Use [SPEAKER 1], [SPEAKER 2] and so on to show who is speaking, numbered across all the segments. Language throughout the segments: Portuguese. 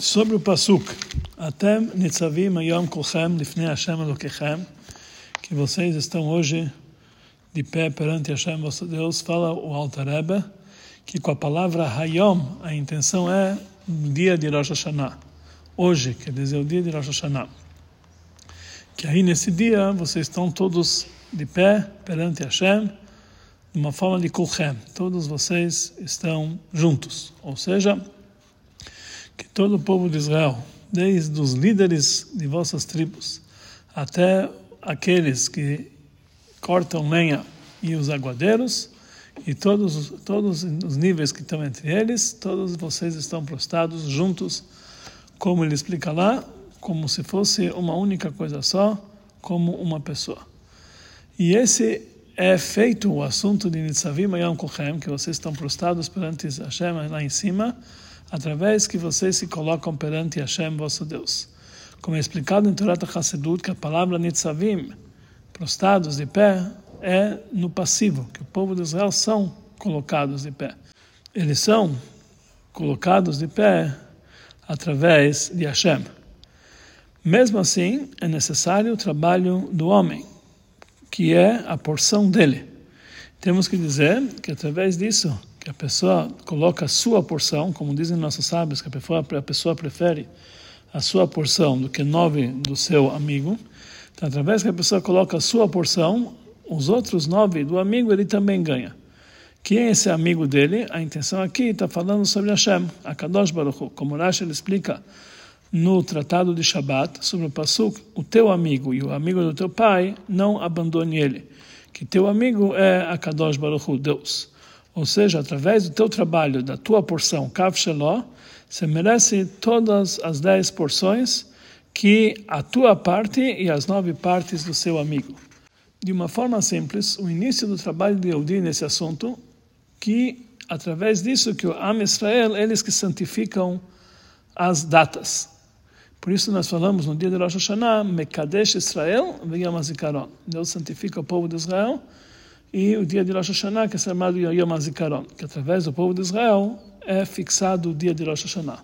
[SPEAKER 1] sobre o Pasuk, Atem nitzavim ayom kolchem lifnei Hashem Elokechem, que vocês estão hoje de pé perante Hashem, vosso Deus, fala o Alter Rebbe, que com a palavra Hayom, a intenção é no dia de Rosh Hashanah. Hoje, quer dizer, o dia de Rosh Hashanah. Que aí nesse dia vocês estão todos de pé perante Hashem, de uma forma de Kulchem. Todos vocês estão juntos. Ou seja, que todo o povo de Israel, desde os líderes de vossas tribos até aqueles que cortam lenha e os aguadeiros, e todos, todos os níveis que estão entre eles, todos vocês estão prostrados juntos, como ele explica lá, como se fosse uma única coisa só, como uma pessoa. E esse é feito o assunto de Nitzavim Ayam Kochem, que vocês estão prostrados perante Hashem lá em cima, através que vocês se colocam perante Hashem, vosso Deus. Como é explicado em Torah Hassedut, que a palavra Nitzavim, prostrados de pé, é no passivo, que o povo de Israel são colocados de pé. Eles são colocados de pé através de Hashem. Mesmo assim, é necessário o trabalho do homem, que é a porção dele. Temos que dizer que através disso que a pessoa coloca a sua porção, como dizem nossos sábios, que a pessoa, a pessoa prefere a sua porção do que nove do seu amigo. Então, através que a pessoa coloca a sua porção, os outros nove do amigo ele também ganha. Quem é esse amigo dele? A intenção aqui está falando sobre Hashem, a Kadosh Baruch Hu. Como Rashi explica no Tratado de Shabat, sobre o Pasuk, o teu amigo e o amigo do teu pai, não abandone ele. Que teu amigo é a Kadosh Baruch Hu, Deus. Ou seja, através do teu trabalho, da tua porção, Kav Sheló, você merece todas as dez porções que a tua parte e as nove partes do seu amigo. De uma forma simples, o início do trabalho de Eudi nesse assunto, que através disso que o Am Israel, eles que santificam as datas. Por isso nós falamos no dia de Rosh Hashanah, Mekadesh Israel Yom HaZikaron. Deus santifica o povo de Israel e o dia de Rosh Hashanah, que é chamado Yom HaZikaron, que através do povo de Israel é fixado o dia de Rosh Hashanah.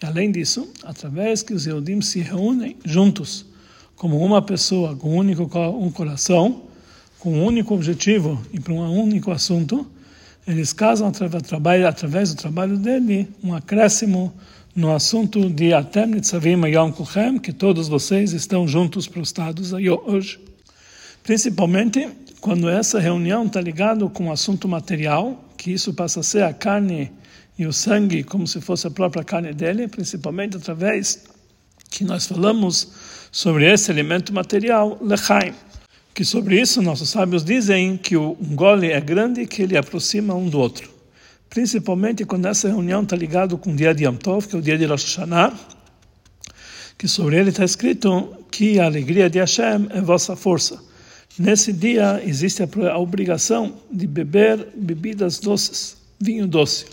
[SPEAKER 1] E além disso, através que os Yehudim se reúnem juntos, como uma pessoa, com um único um coração, com um único objetivo e para um único assunto, eles casam através, do trabalho dele um acréscimo no assunto de Atem Nitzavim Yom Kuchem, que todos vocês estão juntos prostrados hoje. Principalmente quando essa reunião está ligada com o assunto material, que isso passa a ser a carne e o sangue como se fosse a própria carne dele, principalmente através que nós falamos sobre esse elemento material, lechaim. Que sobre isso nossos sábios dizem que o um gole é grande que ele aproxima um do outro. Principalmente quando essa reunião está ligada com o dia de Yom Tov, que é o dia de Rosh Hashanah, que sobre ele está escrito que a alegria de Hashem é vossa força. Nesse dia existe a obrigação de beber bebidas doces, vinho doce,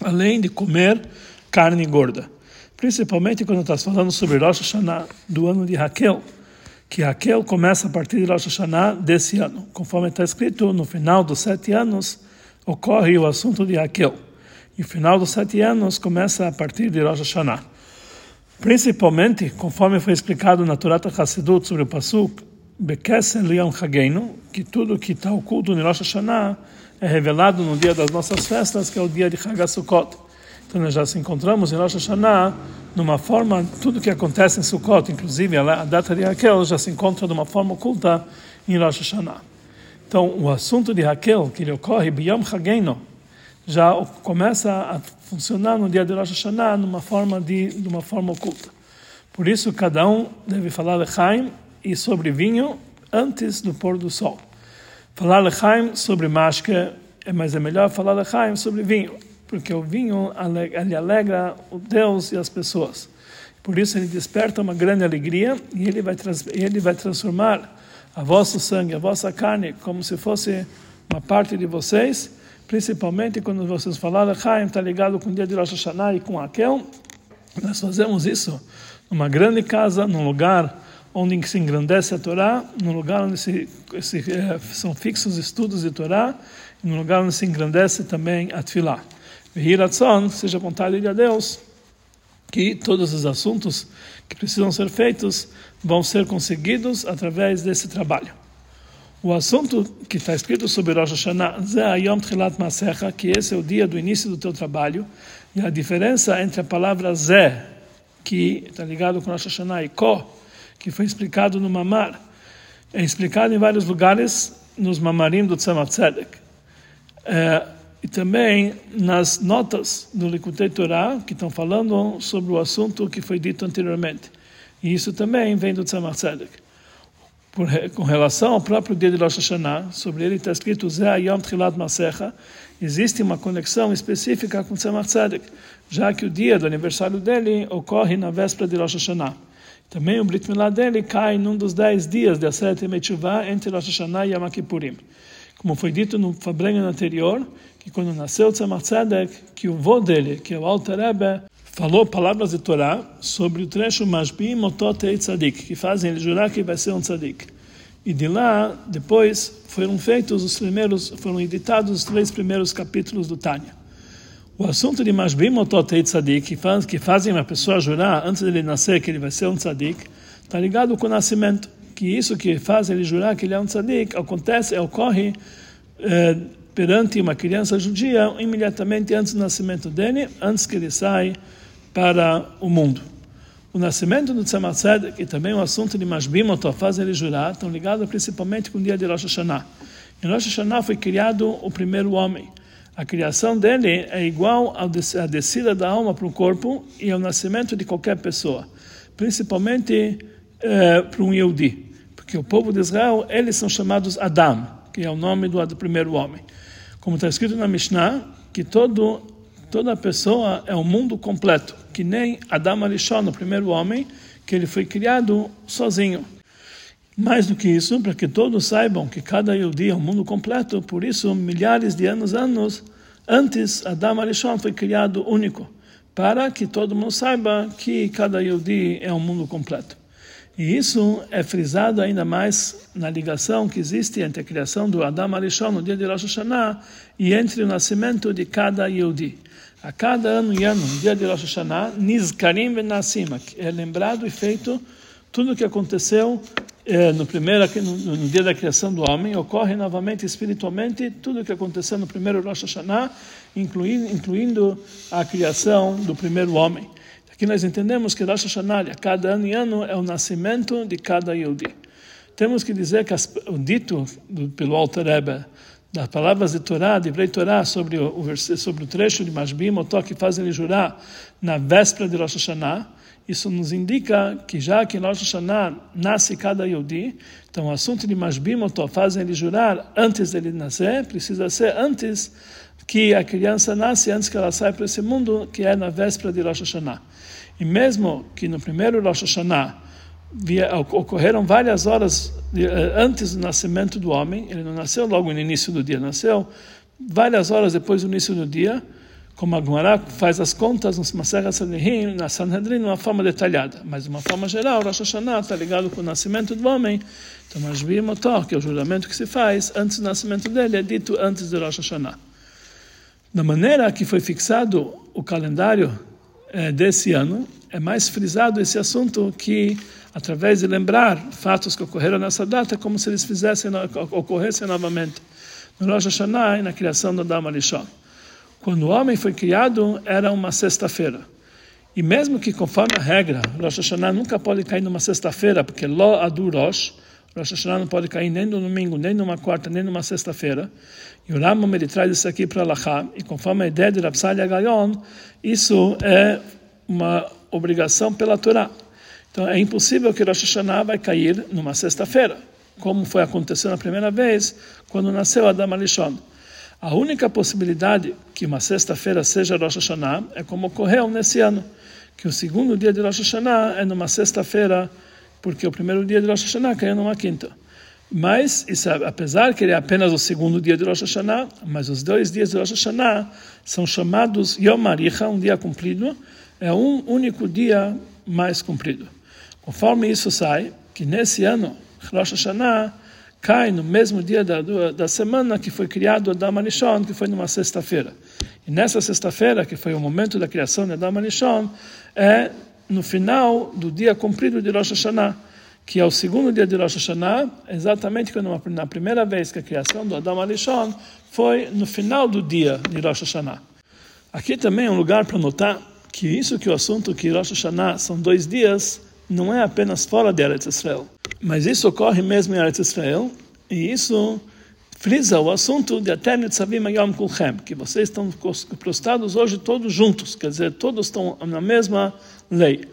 [SPEAKER 1] além de comer carne gorda. Principalmente quando está falando sobre Rosh Hashanah do ano de Raquel, que Raquel começa a partir de Rosh Hashanah desse ano. Conforme está escrito, no final dos sete anos ocorre o assunto de Raquel. E o final dos sete anos começa a partir de Rosh Hashanah. Principalmente, conforme foi explicado na Torah Hassidut sobre o Pasuk, Bekesen Liam Hageinu, que tudo que está oculto no Rosh Hashanah é revelado no dia das nossas festas, que é o dia de Hagasukot. Então nós já se encontramos em Rosh Hashanah numa forma, tudo que acontece em Sukkot, inclusive a data de Raquel, já se encontra de uma forma oculta em Rosh Hashanah. Então o assunto de Raquel, que ele ocorre, Biyam Hageinu, já começa a funcionar no dia de Rosh Hashanah numa forma de, de uma forma oculta. Por isso cada um deve falar Lechaim e sobre vinho antes do pôr do sol. Falar lechaim sobre mashke, é mas é melhor falar lechaim sobre vinho, porque o vinho ele alegra o Deus e as pessoas. Por isso ele desperta uma grande alegria e ele vai, ele vai transformar a vosso sangue, a vossa carne, como se fosse uma parte de vocês, principalmente quando vocês falarem Chaim, está ligado com o dia de Rosh Hashanah e com Akel. Nós fazemos isso numa grande casa, num lugar onde se engrandece a Torá, no lugar onde se, se, eh, são fixos estudos de Torá, e no lugar onde se engrandece também a Tfilá. Vihiratzon, seja vontade de Deus, que todos os assuntos que precisam ser feitos vão ser conseguidos através desse trabalho. O assunto que está escrito sobre Rosh Hashanah, Yom Tchilat Masecha, que esse é o dia do início do teu trabalho, e a diferença entre a palavra Zé, que está ligado com Rosh Hashanah, e Ko, que foi explicado no Mamar, é explicado em vários lugares nos Mamarim do Tzemach Tzedek. É, e também nas notas do Likutei Torah, que estão falando sobre o assunto que foi dito anteriormente. E isso também vem do Tzemach Tzedek. Por, com relação ao próprio dia de Rosh Hashanah, sobre ele está escrito Zeh Yom Tchilat Masecha, existe uma conexão específica com Tzemach Tzedek, já que o dia do aniversário dele ocorre na véspera de Rosh Hashanah. Também o Brit Milá dele cai num dos dez dias de Aseret Metchuvah entre Rosh Hashanah e Yom Kippurim. Como foi dito no Fabrengen anterior, que quando nasceu Tzemach Tzedek, que o vô dele, que é o Alter Rebbe, falou palavras de Torá sobre o trecho Mashbim Otot Tzadik, que fazem ele jurar que vai ser um Tzadik. E de lá, depois, foram feitos os primeiros, foram editados os três primeiros capítulos do Tânia. O assunto de Mashbim Otot Tzadik, que, faz, que fazem uma pessoa jurar antes dele nascer que ele vai ser um Tzadik, está ligado com o nascimento. Que isso que faz ele jurar que ele é um Tzadik acontece, ocorre eh, perante uma criança judia imediatamente antes do nascimento dele, antes que ele saia para o mundo. O nascimento do Tzemach Tzedek e também o assunto de Mashbim faz ele jurar, estão ligados principalmente com o dia de Rosh Hashanah. Em Rosh Hashanah foi criado o primeiro homem. A criação dele é igual à descida da alma para o corpo e ao nascimento de qualquer pessoa, principalmente eh, para um Yehudi, porque o povo de Israel, eles são chamados Adam, que é o nome do, primeiro homem. Como está escrito na Mishnah, que todo, toda pessoa é um mundo completo, que nem Adam Arishon, o primeiro homem, que ele foi criado sozinho. Mais do que isso, para que todos saibam que cada dia é um mundo completo, por isso, milhares de anos, anos antes, Adam Arishon foi criado único, para que todo mundo saiba que cada dia é um mundo completo. E isso é frisado ainda mais na ligação que existe entre a criação do Adam Arishon no dia de Rosh Hashanah e entre o nascimento de cada Yehudi. A cada ano e ano, no dia de Rosh Hashanah, Nizkarim ben Nassim, é lembrado e feito tudo o que aconteceu eh, no, primeiro, no, no, dia da criação do homem, ocorre novamente espiritualmente tudo o que aconteceu no primeiro Rosh Hashanah, incluindo, incluindo a criação do primeiro homem. Aqui nós entendemos que Rosh Hashanah, cada ano e ano, é o nascimento de cada Yehudi. Temos que dizer que as, o dito do, pelo Alter Rebbe, das palavras de Torá, de Brei Torá, sobre o, sobre o trecho de Mashbim, o que faz ele jurar na véspera de Rosh Hashanah, isso nos indica que já que em Rosh Hashanah nasce cada Yehudi, então o assunto de Mashbim, o faz ele jurar antes dele nascer, precisa ser antes que a criança nasce, antes que ela saia para esse mundo, que é na véspera de Rosh Hashanah. E mesmo que no primeiro Rosh Hashanah ocorreram várias horas eh, antes do nascimento do homem, ele não nasceu logo no início do dia, nasceu várias horas depois do início do dia, como a Gemara faz as contas no Maserha Sanhedrin, na Sanhedrin, de uma forma detalhada. Mas de uma forma geral, Rosh Hashanah está ligado com o nascimento do homem. Então, Mashbi Motor, que é o juramento que se faz antes do nascimento dele, é dito antes de Rosh Hashanah. Da maneira que foi fixado o calendário é, desse ano, é mais frisado esse assunto que, através de lembrar fatos que ocorreram nessa data, como se eles fizessem, ocorressem novamente no Rosh Hashanah e na criação do Adam Arishon. Quando o homem foi criado, era uma sexta-feira. E mesmo que, conforme a regra, Rosh Hashanah nunca pode cair numa sexta-feira, porque Lo Adu Rosh, Rosh Hashanah não pode cair nem no domingo, nem numa quarta, nem numa sexta-feira. E o Rambam ele traz isso aqui para Lachá, e conforme a ideia de Rapsalia Gayon, isso é uma obrigação pela Torá. Então é impossível que Rosh Hashanah vai cair numa sexta-feira, como foi acontecendo a primeira vez quando nasceu Adam Alishon. A única possibilidade que uma sexta-feira seja Rosh Hashanah é como ocorreu nesse ano, que o segundo dia de Rosh Hashanah é numa sexta-feira, porque o primeiro dia de Rosh Hashanah caiu numa quinta. Mas, isso, apesar que ele é apenas o segundo dia de Rosh Hashanah, mas os dois dias de Rosh Hashanah são chamados Yom Aricha, um dia cumprido, é um único dia mais cumprido. Conforme isso sai, que nesse ano, Rosh Hashanah cai no mesmo dia da, da semana que foi criado Adam Arishon, que foi numa sexta-feira. E nessa sexta-feira, que foi o momento da criação de Adam Arishon, é no final do dia cumprido de Rosh Hashanah, que é o segundo dia de Rosh Hashanah, exatamente quando na primeira vez que a criação do Adam Arishon foi no final do dia de Rosh Hashanah. Aqui também é um lugar para notar que isso que o assunto que Rosh Hashanah são dois dias, não é apenas fora de Eretz Israel, mas isso ocorre mesmo em Eretz Israel, e isso frisa o assunto de até Nitzavim Yom Kulchem, que vocês estão prostrados hoje todos juntos, quer dizer, todos estão na mesma lei.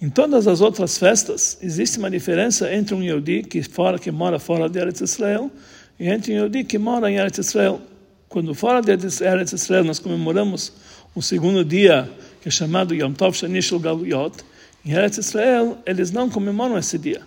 [SPEAKER 1] Em todas as outras festas, existe uma diferença entre um Yehudi que, fora, que mora fora de Eretz Israel e entre um Yehudi que mora em Eretz Israel. Quando fora de Eretz Israel nós comemoramos o segundo dia, que é chamado Yom Tov Shanishul Galuyot, em Eretz Israel eles não comemoram esse dia.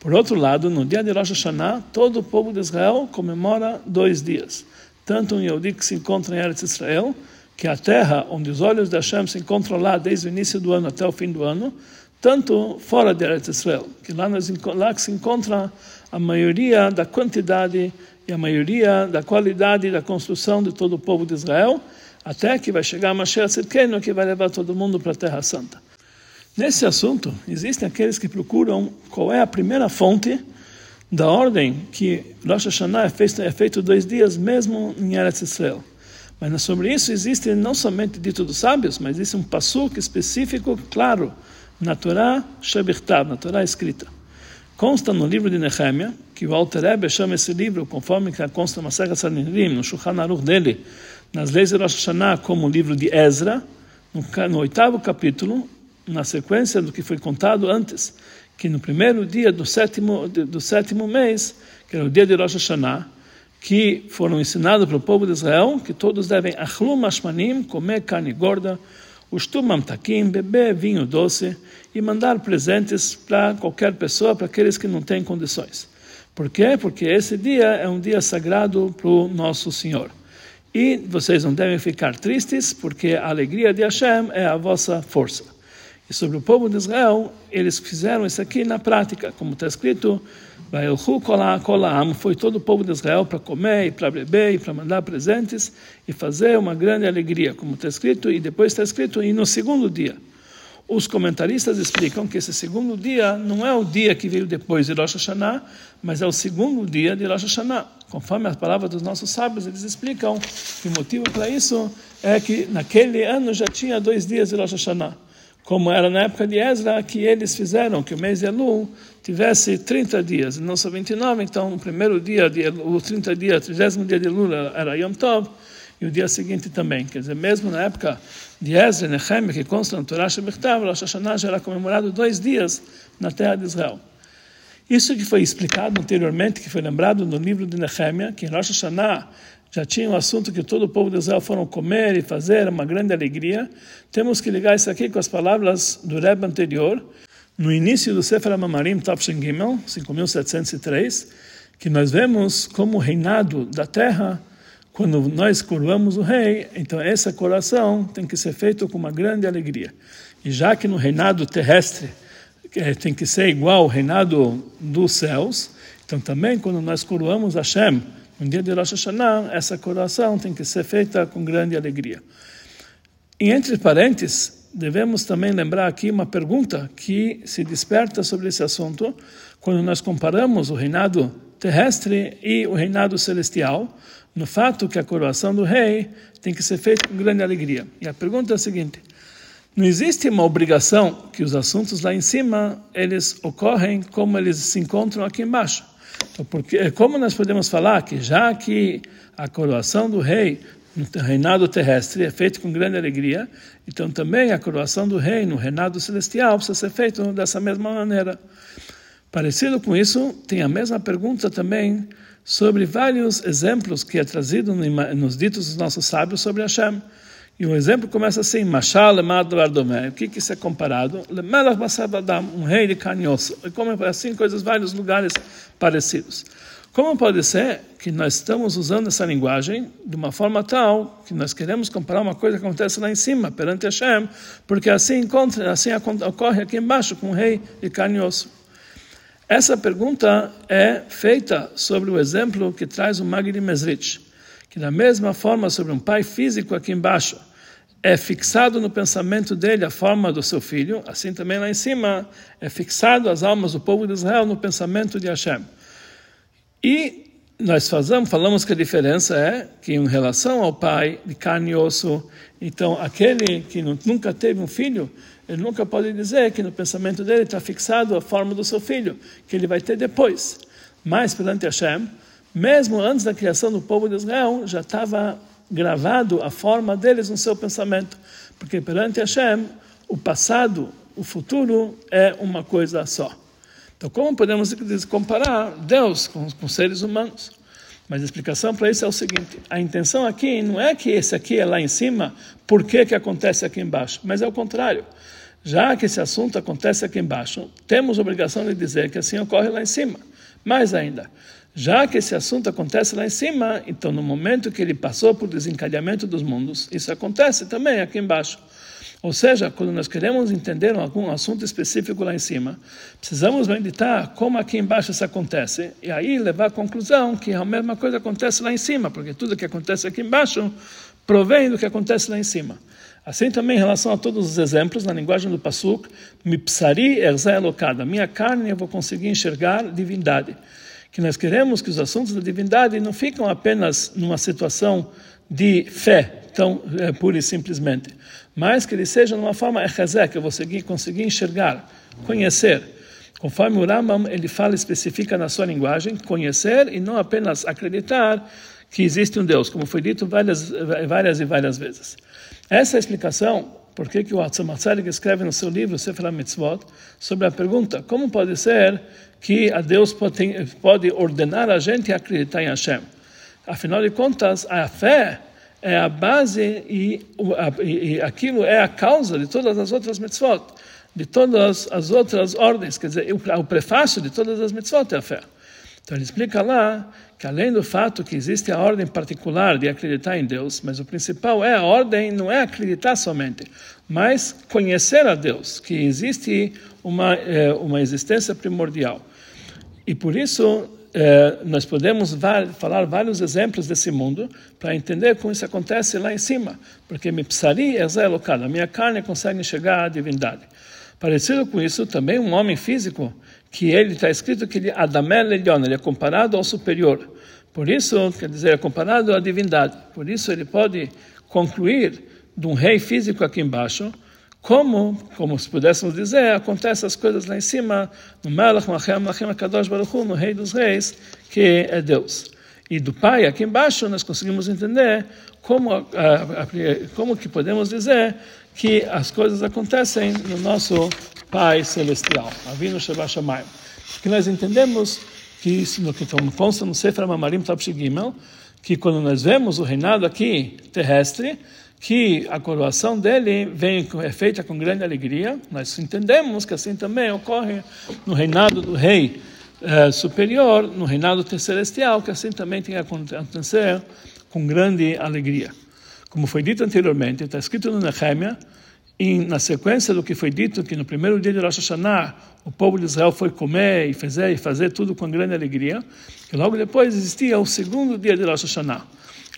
[SPEAKER 1] Por outro lado, no dia de Rosh Hashanah, todo o povo de Israel comemora dois dias. Tanto um Yehudi que se encontra em Eretz Israel, que é a terra onde os olhos de Hashem se encontram lá desde o início do ano até o fim do ano, tanto fora de Eretz Israel, que lá, nós, lá que se encontra a maioria da quantidade e a maioria da qualidade da construção de todo o povo de Israel, até que vai chegar Mashiach Tzidkenu, que vai levar todo mundo para a Terra Santa. Nesse assunto, existem aqueles que procuram qual é a primeira fonte da ordem que Rosh Hashanah é feito, é feito dois dias, mesmo em Eretz Israel. Mas sobre isso existe não somente dito dos sábios, mas existe um passuque específico, claro, na Torá Shebirtav, na Torá escrita. Consta no livro de Nehemia, que o Alter Rebbe chama esse livro, conforme que consta no Masechet Sanhedrin, no Shulchan Aruch dele, nas leis de Rosh Hashanah, como o livro de Ezra, no, no oitavo capítulo, na sequência do que foi contado antes, que no primeiro dia do sétimo, do sétimo mês, que era o dia de Rosh Hashanah, que foram ensinados para o povo de Israel que todos devem achlum ashmanim, comer carne gorda, Ustumam takim, beber vinho doce e mandar presentes para qualquer pessoa, para aqueles que não têm condições. Por quê? Porque esse dia é um dia sagrado para o nosso Senhor. E vocês não devem ficar tristes, porque a alegria de Hashem é a vossa força. E sobre o povo de Israel, eles fizeram isso aqui na prática, como está escrito, foi todo o povo de Israel para comer e para beber e para mandar presentes e fazer uma grande alegria, como está escrito, e depois está escrito, e no segundo dia. Os comentaristas explicam que esse segundo dia não é o dia que veio depois de Rosh Hashanah, mas é o segundo dia de Rosh Hashanah. Conforme as palavras dos nossos sábios, eles explicam que o motivo para isso é que naquele ano já tinha dois dias de Rosh Hashanah como era na época de Ezra, que eles fizeram que o mês de Elul tivesse 30 dias, não só 29, então o primeiro dia, de, o 30 dias, o 30 dia de Elul era Yom Tov, e o dia seguinte também. Quer dizer, mesmo na época de Ezra e Nehemia, que consta no Torah Shebechtav, Rosh Hashanah já era comemorado dois dias na terra de Israel. Isso que foi explicado anteriormente, que foi lembrado no livro de Nehemia, que em Rosh Hashanah já tinha um assunto que todo o povo de Israel foram comer e fazer, uma grande alegria. Temos que ligar isso aqui com as palavras do Rebbe anterior, no início do Sefer HaMamarim, Tafshin Gimel, 5703, que nós vemos como o reinado da terra, quando nós coroamos o rei, então essa coroação tem que ser feita com uma grande alegria. E já que no reinado terrestre eh, tem que ser igual ao reinado dos céus, então também quando nós coroamos Hashem, no dia de Rosh Hashanah, essa coroação tem que ser feita com grande alegria. E entre parênteses, devemos também lembrar aqui uma pergunta que se desperta sobre esse assunto quando nós comparamos o reinado terrestre e o reinado celestial, no fato que a coroação do rei tem que ser feita com grande alegria. E a pergunta é a seguinte: não existe uma obrigação que os assuntos lá em cima eles ocorrem como eles se encontram aqui embaixo? Então, porque, como nós podemos falar que já que a coroação do rei no reinado terrestre é feita com grande alegria, então também a coroação do rei no reinado celestial precisa ser feita dessa mesma maneira. Parecido com isso, tem a mesma pergunta também sobre vários exemplos que é trazido nos ditos dos nossos sábios sobre Hashem. E o exemplo começa assim: Mashal Ardome. O que, isso é comparado? Um rei de carne e Como é assim, coisas, vários lugares parecidos. Como pode ser que nós estamos usando essa linguagem de uma forma tal que nós queremos comparar uma coisa que acontece lá em cima, perante Hashem, porque assim, encontra, assim ocorre aqui embaixo com um rei de carne e osso? Essa pergunta é feita sobre o exemplo que traz o Magni Mesrich, que da mesma forma sobre um pai físico aqui embaixo, é fixado no pensamento dele a forma do seu filho, assim também lá em cima é fixado as almas do povo de Israel no pensamento de Hashem. E nós fazemos, falamos que a diferença é que em relação ao pai de carne e osso, então aquele que nunca teve um filho, ele nunca pode dizer que no pensamento dele está fixado a forma do seu filho, que ele vai ter depois. Mas perante Hashem, mesmo antes da criação do povo de Israel, já estava gravado a forma deles no seu pensamento, porque perante Hashem, o passado, o futuro é uma coisa só. Então, como podemos comparar Deus com, com seres humanos? Mas a explicação para isso é o seguinte: a intenção aqui não é que esse aqui é lá em cima, por que, que acontece aqui embaixo, mas é o contrário. Já que esse assunto acontece aqui embaixo, temos obrigação de dizer que assim ocorre lá em cima. Mais ainda, já que esse assunto acontece lá em cima, então no momento que ele passou por desencadeamento dos mundos, isso acontece também aqui embaixo. Ou seja, quando nós queremos entender algum assunto específico lá em cima, precisamos meditar como aqui embaixo isso acontece e aí levar à conclusão que a mesma coisa acontece lá em cima, porque tudo que acontece aqui embaixo provém do que acontece lá em cima. Assim também em relação a todos os exemplos, na linguagem do Pasuk, Mipsari erzai elokada, minha carne eu vou conseguir enxergar divindade que nós queremos que os assuntos da divindade não ficam apenas numa situação de fé, tão é, pura e simplesmente, mas que eles sejam numa forma echazé, que eu vou seguir, conseguir enxergar, conhecer. Conforme o Rambam, ele fala, especifica na sua linguagem, conhecer e não apenas acreditar que existe um Deus, como foi dito várias, várias e várias vezes. Essa é explicação por que, que o Atzamatzalik escreve no seu livro Sefer Mitzvot sobre a pergunta como pode ser que a Deus pode, pode ordenar a gente a acreditar em Hashem. Afinal de contas, a fé é a base e, e aquilo é a causa de todas as outras mitzvot, de todas as outras ordens, quer dizer, o prefácio de todas as mitzvot é a fé. Então ele explica lá que além do fato que existe a ordem particular de acreditar em Deus, mas o principal é a ordem, não é acreditar somente, mas conhecer a Deus, que existe uma, é, uma existência primordial. E por isso é, nós podemos falar vários exemplos desse mundo para entender como isso acontece lá em cima, porque me psari é a minha carne consegue chegar à divindade. Parecido com isso, também um homem físico que ele está escrito que ele Adamel Elion, ele é comparado ao superior. Por isso, quer dizer, é comparado à divindade. Por isso ele pode concluir de um rei físico aqui embaixo, como, como se pudéssemos dizer, acontecem as coisas lá em cima, no Melech Machem Machem Akadosh Baruch no rei dos reis, que é Deus. E do Pai aqui embaixo nós conseguimos entender como, como que podemos dizer que as coisas acontecem no nosso Pai Celestial, Avinu Shabbat Shamayim. Que nós entendemos que isso no que consta no Sefer Mamarim Tapshi Gimel, que quando nós vemos o reinado aqui terrestre, que a coroação dele vem é feita com grande alegria. Nós entendemos que assim também ocorre no reinado do rei eh, superior, no reinado celestial, que assim também tem a acontecer com grande alegria. Como foi dito anteriormente, está escrito no Nehemia, e na sequência do que foi dito, que no primeiro dia de Rosh Hashanah, o povo de Israel foi comer e fazer, e fazer tudo com grande alegria, e logo depois existia o segundo dia de Rosh Hashanah.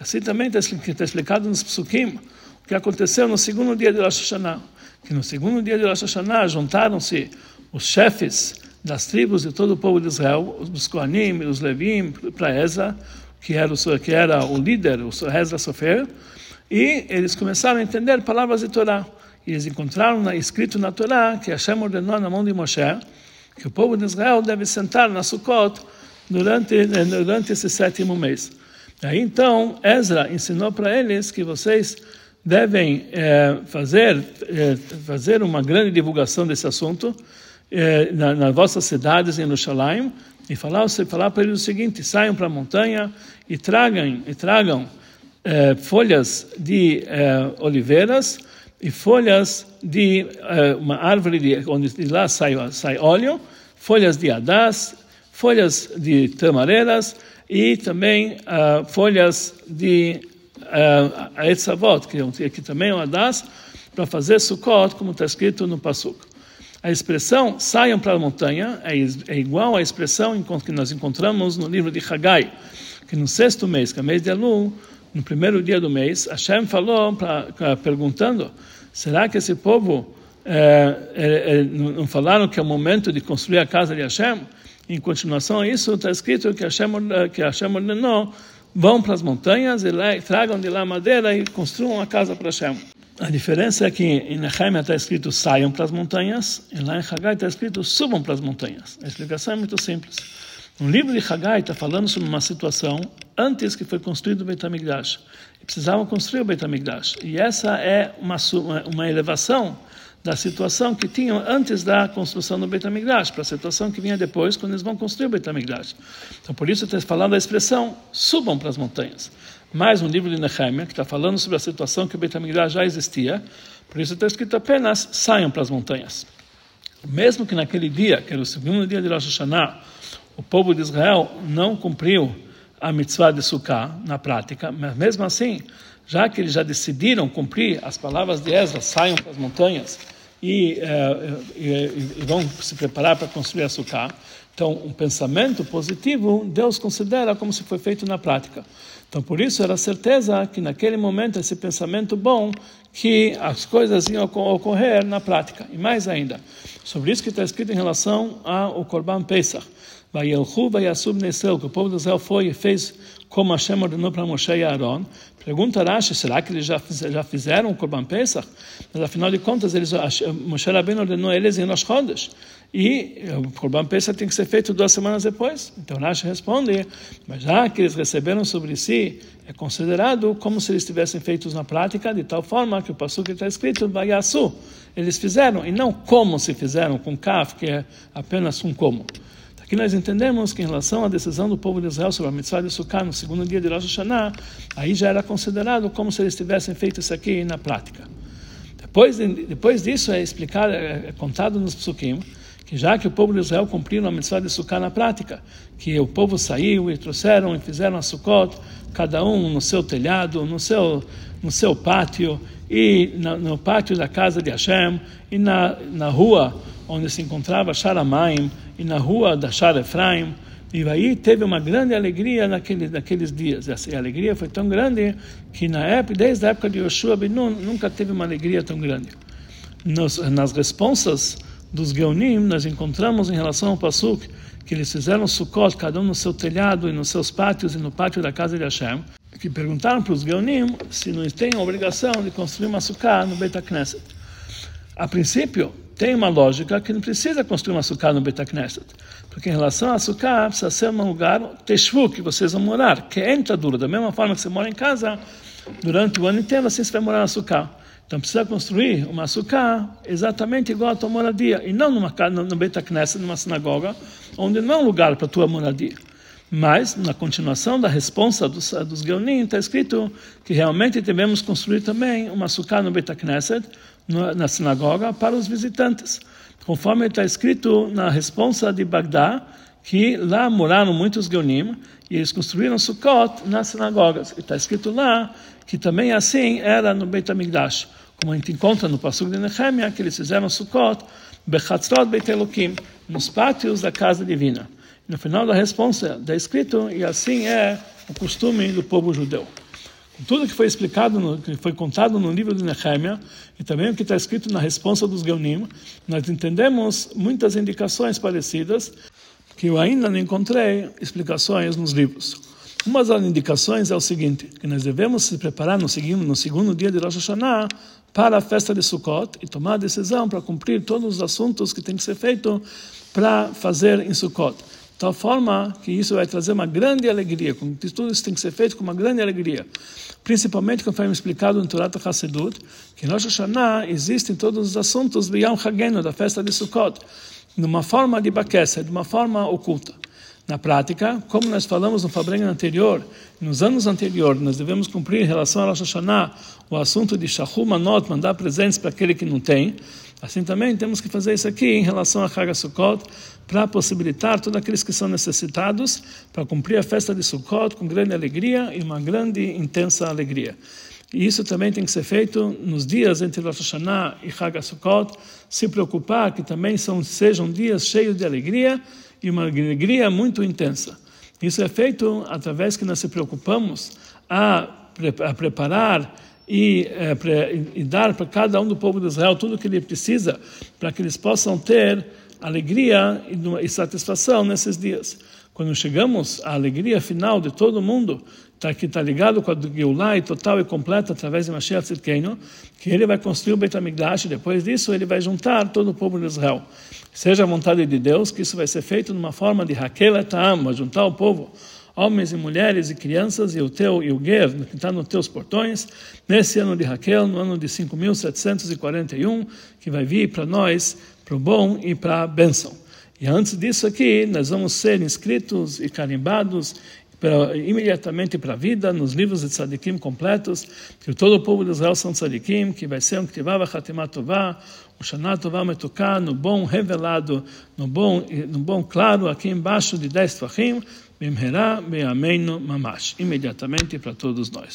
[SPEAKER 1] Assim também está explicado nos Psukim, o que aconteceu no segundo dia de Rosh Hashanah, que no segundo dia de Rosh Hashanah juntaram-se os chefes das tribos de todo o povo de Israel, os Kohanim e os Levim, para Ezra, que era, o, que era o líder, o Ezra Sofer, e eles começaram a entender palavras de Torá. E eles encontraram na, escrito na Torá que Hashem ordenou na mão de Moshe que o povo de Israel deve sentar na Sukkot durante, durante esse sétimo mês. Aí então Ezra ensinou para eles que vocês devem é, fazer é, fazer uma grande divulgação desse assunto é, na, nas vossas cidades em Jerusalém e falar falar para eles o seguinte: saiam para a montanha e tragam e tragam folhas de oliveiras e folhas de uh, uma árvore de, onde de lá sai, sai óleo, folhas de adás, folhas de tamareiras e também uh, folhas de uh, etzavot, que, que também é um adás, para fazer sukkot, como está escrito no Pasuk. A expressão saiam para a montanha é, é igual à expressão que nós encontramos no livro de Haggai, que no sexto mês, que é o mês de Elul, no primeiro dia do mês, Hashem falou, pra, perguntando, será que esse povo é, é, é, não falaram que é o momento de construir a casa de Hashem? Em continuação a isso, está escrito que Hashem, que Hashem ordenou, vão para as montanhas e lá, tragam de lá madeira e construam a casa para Hashem. A diferença é que em Nehemia está escrito saiam para as montanhas, e lá em Haggai está escrito subam para as montanhas. A explicação é muito simples. No livro de Haggai está falando sobre uma situação antes que foi construído o Beit HaMikdash. Precisavam construir o Beit HaMikdash. E essa é uma, uma elevação da situação que tinham antes da construção do Beit HaMikdash, para a situação que vinha depois, quando eles vão construir o Beit HaMikdash. Então, por isso está falando a expressão, subam para as montanhas. Mais um livro de Nehemia, que está falando sobre a situação que o Beit já existia, por isso está escrito apenas, saiam para as montanhas. Mesmo que naquele dia, que era o segundo dia de Rosh Hashanah, o povo de Israel não cumpriu a mitzvah de Sukkah na prática, mas mesmo assim, já que eles já decidiram cumprir as palavras de Ezra, saiam para as montanhas e, e, e vão se preparar para construir a Sukkah, então um pensamento positivo Deus considera como se foi feito na prática. Então por isso era certeza que naquele momento esse pensamento bom que as coisas iam ocorrer na prática. E mais ainda, sobre isso que está escrito em relação ao Korban Pesach. Vayelchu vayasub nesel, que o povo de Israel foi e fez como Hashem ordenou para Moshe e Aaron. Pergunta Rashi, será que eles já, já fizeram o Korban Pesach? Mas afinal de contas, eles, Moshe Rabbeinu ordenou eles em Rosh Chodesh. E o Korban Pesach tem que ser feito duas semanas depois. Então Rashi responde, mas já que eles receberam sobre si, é considerado como se eles tivessem feitos na prática, de tal forma que o passo que está escrito, Vayasu, eles fizeram, e não como se fizeram, com kaf, que é apenas um como. Aqui nós entendemos que em relação à decisão do povo de Israel sobre a mitzvah de Sukkah no segundo dia de Rosh Hashanah, aí já era considerado como se eles tivessem feito isso aqui na prática. Depois, depois disso é explicado, é, é contado nos psukim, que já que o povo de Israel cumpriu a mitzvah de Sukkah na prática, que o povo saiu e trouxeram e fizeram a Sukkot, cada um no seu telhado, no seu, no seu pátio, e no, no pátio da casa de Hashem, e na, na rua onde se encontrava Sharamaim, e na rua da Shar Efraim, e aí teve uma grande alegria naquele, naqueles dias. A alegria foi tão grande que na época, desde a época de Yoshua Binun, nunca teve uma alegria tão grande. Nos, nas responsas dos Geonim, nós encontramos em relação ao Pasuk que eles fizeram Sukkot, cada um no seu telhado e nos seus pátios e no pátio da casa de Hashem, que perguntaram para os Geonim se não têm a obrigação de construir uma Sukkah no Beit HaKnesset. A princípio, tem uma lógica que não precisa construir uma sukkah no Beit Knesset, porque em relação a sukkah precisa ser um lugar teshvu, que vocês vão morar, que entra duro, da mesma forma que você mora em casa, durante o ano inteiro assim você vai morar na sukkah. Então precisa construir uma sukkah exatamente igual à tua moradia, e não numa casa, no Beit Knesset, numa sinagoga, onde não é um lugar para a tua moradia. Mas, na continuação da resposta dos, dos Geonim, está escrito que realmente devemos construir também uma sukkah no Beit Knesset, na sinagoga para os visitantes, conforme está escrito na resposta de Bagdá, que lá moraram muitos Geonim e eles construíram Sukkot nas sinagogas. E está escrito lá que também assim era no Beit HaMikdash, como a gente encontra no Pasuk de Nehemia, que eles fizeram Sukkot Bechatzrot Beit Elokim, nos pátios da casa divina. no final da resposta está escrito, e assim é o costume do povo judeu tudo que foi explicado, no, que foi contado no livro de Nehemia, e também o que está escrito na resposta dos Geunim, nós entendemos muitas indicações parecidas, que eu ainda não encontrei explicações nos livros. Uma das indicações é o seguinte, que nós devemos se preparar no segundo, no segundo dia de Rosh Hashanah para a festa de Sukkot e tomar a decisão para cumprir todos os assuntos que tem que ser feito para fazer em Sukkot tal forma que isso vai trazer uma grande alegria, tudo isso tem que ser feito com uma grande alegria. Principalmente, conforme explicado no Torah Hassedut, que Rosh Hashanah existem todos os assuntos do Yom Hagenu, da festa de Sukkot, numa forma de baquesa, de uma forma oculta. Na prática, como nós falamos no Fabrenga anterior, nos anos anteriores, nós devemos cumprir em relação a Rosh Hashanah o assunto de Shahum Manot, mandar presentes para aquele que não tem. Assim também temos que fazer isso aqui em relação a Chaga Sukkot, para possibilitar todos aqueles que são necessitados para cumprir a festa de Sukkot com grande alegria e uma grande intensa alegria. E isso também tem que ser feito nos dias entre Rosh Hashanah e Chag Sukkot, se preocupar que também são, sejam dias cheios de alegria e uma alegria muito intensa. Isso é feito através que nós se preocupamos a, a preparar e, é, e dar para cada um do povo de Israel tudo o que ele precisa para que eles possam ter alegria e, e satisfação nesses dias. Quando chegamos à alegria final de todo mundo, tá, que está ligado com a Geulah e total e completa através de Mashiach Tzidkenu, que ele vai construir o Beit HaMikdash e depois disso ele vai juntar todo o povo de Israel. Seja a vontade de Deus que isso vai ser feito numa forma de Raquel Etam, juntar o povo, homens e mulheres e crianças e o teu e o Ger, que está nos teus portões, nesse ano de Raquel, no ano de 5.741, que vai vir para nós, para o bom e para a bênção. E antes disso aqui, nós vamos ser inscritos e carimbados imediatamente para a vida, nos livros de tzadikim completos, que todo o povo de Israel são tzadikim, que vai ser um ktivava chatimat tová, um shana tová metuká, no bom revelado, no bom, no bom claro, aqui embaixo de dez tvachim, bimherá, be'ameinu mamash, imediatamente para todos nós.